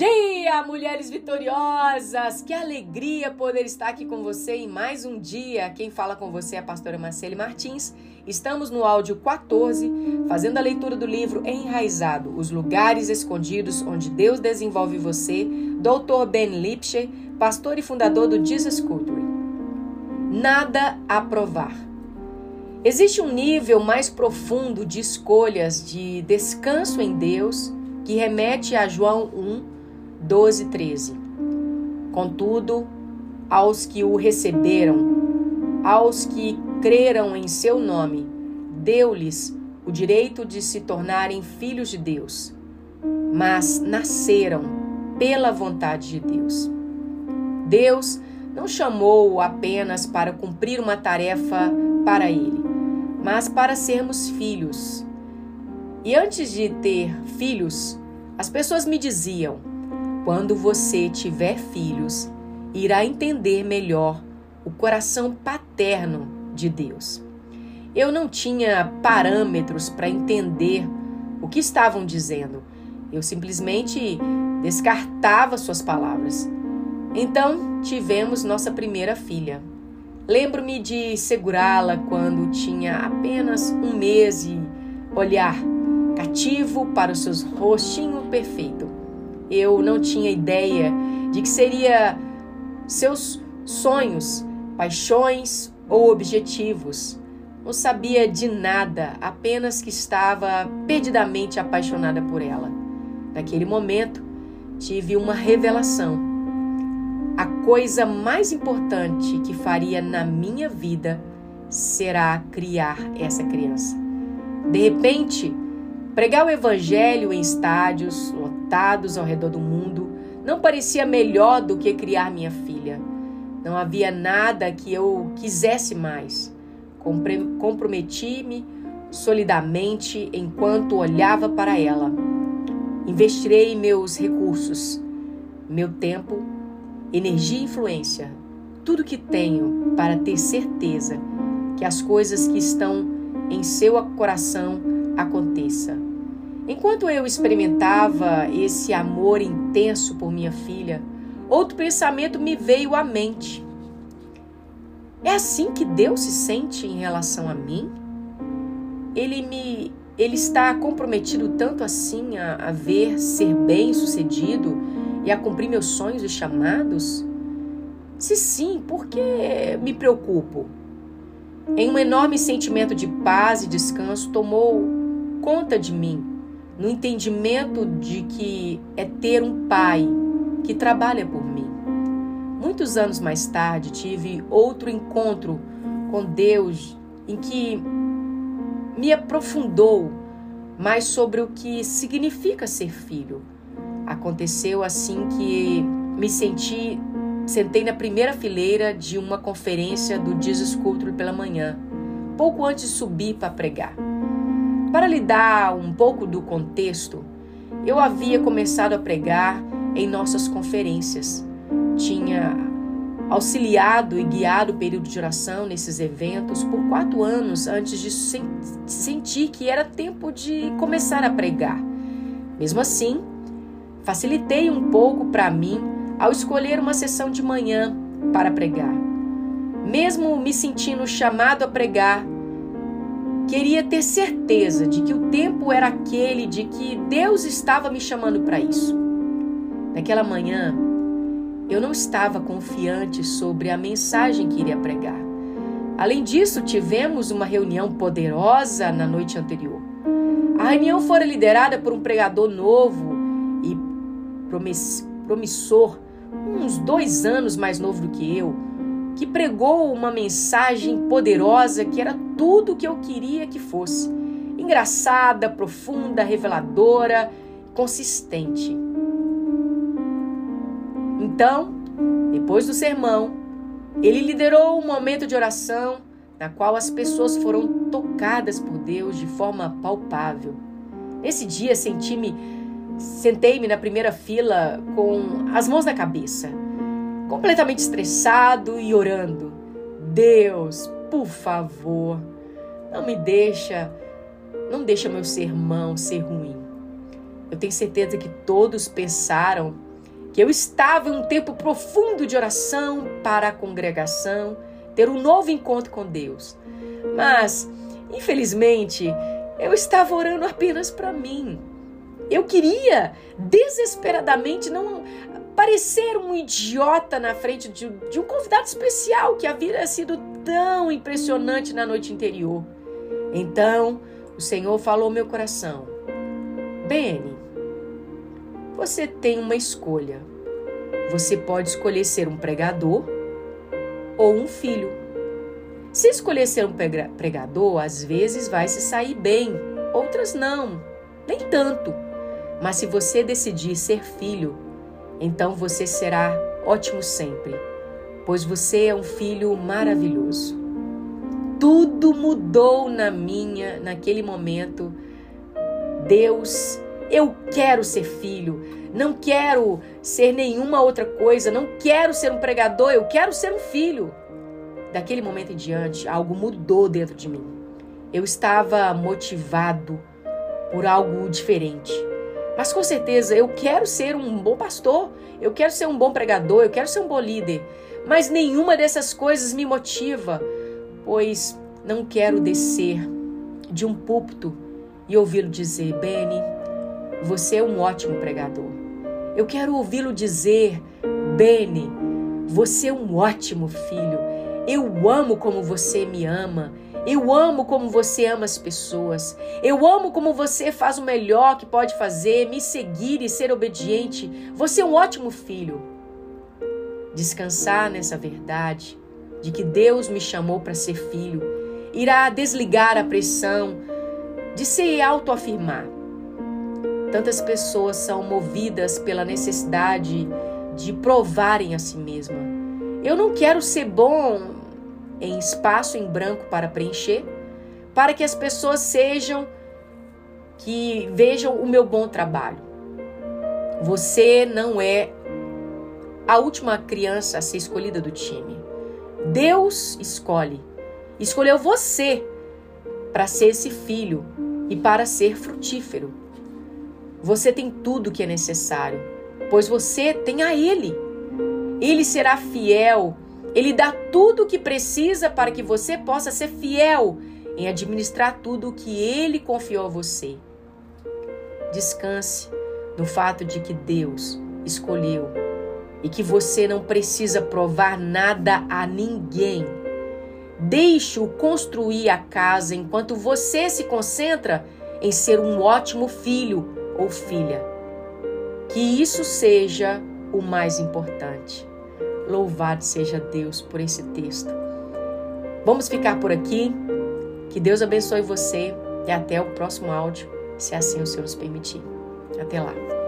dia, mulheres vitoriosas! Que alegria poder estar aqui com você em mais um dia. Quem fala com você é a pastora Marcele Martins. Estamos no áudio 14, fazendo a leitura do livro Enraizado: Os Lugares Escondidos onde Deus desenvolve você, Dr. Ben Lipscher, pastor e fundador do Jesus Culture. Nada a provar. Existe um nível mais profundo de escolhas de descanso em Deus que remete a João 1, 12, 13. Contudo, aos que o receberam, aos que creram em seu nome, deu-lhes o direito de se tornarem filhos de Deus, mas nasceram pela vontade de Deus. Deus não chamou apenas para cumprir uma tarefa para ele, mas para sermos filhos. E antes de ter filhos, as pessoas me diziam: quando você tiver filhos, irá entender melhor o coração paterno de Deus. Eu não tinha parâmetros para entender o que estavam dizendo. Eu simplesmente descartava suas palavras. Então tivemos nossa primeira filha. Lembro-me de segurá-la quando tinha apenas um mês e olhar cativo para o seu rostinho perfeito eu não tinha ideia de que seria seus sonhos, paixões ou objetivos. Não sabia de nada, apenas que estava perdidamente apaixonada por ela. Naquele momento, tive uma revelação. A coisa mais importante que faria na minha vida será criar essa criança. De repente, Pregar o evangelho em estádios lotados ao redor do mundo não parecia melhor do que criar minha filha. Não havia nada que eu quisesse mais. Comprometi-me solidamente enquanto olhava para ela. Investirei meus recursos, meu tempo, energia e influência, tudo que tenho para ter certeza que as coisas que estão em seu coração aconteça. Enquanto eu experimentava esse amor intenso por minha filha, outro pensamento me veio à mente. É assim que Deus se sente em relação a mim? Ele me ele está comprometido tanto assim a, a ver ser bem-sucedido e a cumprir meus sonhos e chamados? Se sim, por que me preocupo? Em um enorme sentimento de paz e descanso tomou conta de mim, no entendimento de que é ter um pai que trabalha por mim. Muitos anos mais tarde, tive outro encontro com Deus em que me aprofundou mais sobre o que significa ser filho. Aconteceu assim que me senti, sentei na primeira fileira de uma conferência do Jesus Culture pela manhã, pouco antes de subir para pregar. Para lhe dar um pouco do contexto, eu havia começado a pregar em nossas conferências. Tinha auxiliado e guiado o período de oração nesses eventos por quatro anos antes de sentir que era tempo de começar a pregar. Mesmo assim, facilitei um pouco para mim ao escolher uma sessão de manhã para pregar. Mesmo me sentindo chamado a pregar, Queria ter certeza de que o tempo era aquele de que Deus estava me chamando para isso. Naquela manhã, eu não estava confiante sobre a mensagem que iria pregar. Além disso, tivemos uma reunião poderosa na noite anterior. A reunião fora liderada por um pregador novo e promissor, uns dois anos mais novo do que eu, que pregou uma mensagem poderosa que era tudo o que eu queria que fosse. Engraçada, profunda, reveladora, consistente. Então, depois do sermão, ele liderou um momento de oração na qual as pessoas foram tocadas por Deus de forma palpável. Nesse dia senti-me, sentei-me na primeira fila com as mãos na cabeça completamente estressado e orando. Deus, por favor, não me deixa, não deixa meu sermão ser ruim. Eu tenho certeza que todos pensaram que eu estava em um tempo profundo de oração para a congregação, ter um novo encontro com Deus. Mas, infelizmente, eu estava orando apenas para mim. Eu queria desesperadamente não parecer um idiota na frente de, de um convidado especial que havia sido tão impressionante na noite anterior. Então, o Senhor falou ao meu coração: Beni, você tem uma escolha. Você pode escolher ser um pregador ou um filho. Se escolher ser um pregador, às vezes vai se sair bem, outras não, nem tanto. Mas se você decidir ser filho, então você será ótimo sempre, pois você é um filho maravilhoso. Tudo mudou na minha, naquele momento. Deus, eu quero ser filho, não quero ser nenhuma outra coisa, não quero ser um pregador, eu quero ser um filho. Daquele momento em diante, algo mudou dentro de mim. Eu estava motivado por algo diferente. Mas com certeza eu quero ser um bom pastor, eu quero ser um bom pregador, eu quero ser um bom líder. Mas nenhuma dessas coisas me motiva, pois não quero descer de um púlpito e ouvi-lo dizer: Benny, você é um ótimo pregador. Eu quero ouvi-lo dizer: Benny, você é um ótimo filho. Eu amo como você me ama. Eu amo como você ama as pessoas. Eu amo como você faz o melhor que pode fazer, me seguir e ser obediente. Você é um ótimo filho. Descansar nessa verdade de que Deus me chamou para ser filho irá desligar a pressão de se autoafirmar. Tantas pessoas são movidas pela necessidade de provarem a si mesma. Eu não quero ser bom em espaço em branco para preencher, para que as pessoas sejam que vejam o meu bom trabalho. Você não é a última criança a ser escolhida do time. Deus escolhe. Escolheu você para ser esse filho e para ser frutífero. Você tem tudo que é necessário, pois você tem a Ele. Ele será fiel ele dá tudo o que precisa para que você possa ser fiel em administrar tudo o que ele confiou a você. Descanse no fato de que Deus escolheu e que você não precisa provar nada a ninguém. Deixe-o construir a casa enquanto você se concentra em ser um ótimo filho ou filha. Que isso seja o mais importante. Louvado seja Deus por esse texto. Vamos ficar por aqui. Que Deus abençoe você e até o próximo áudio, se assim o Senhor nos permitir. Até lá.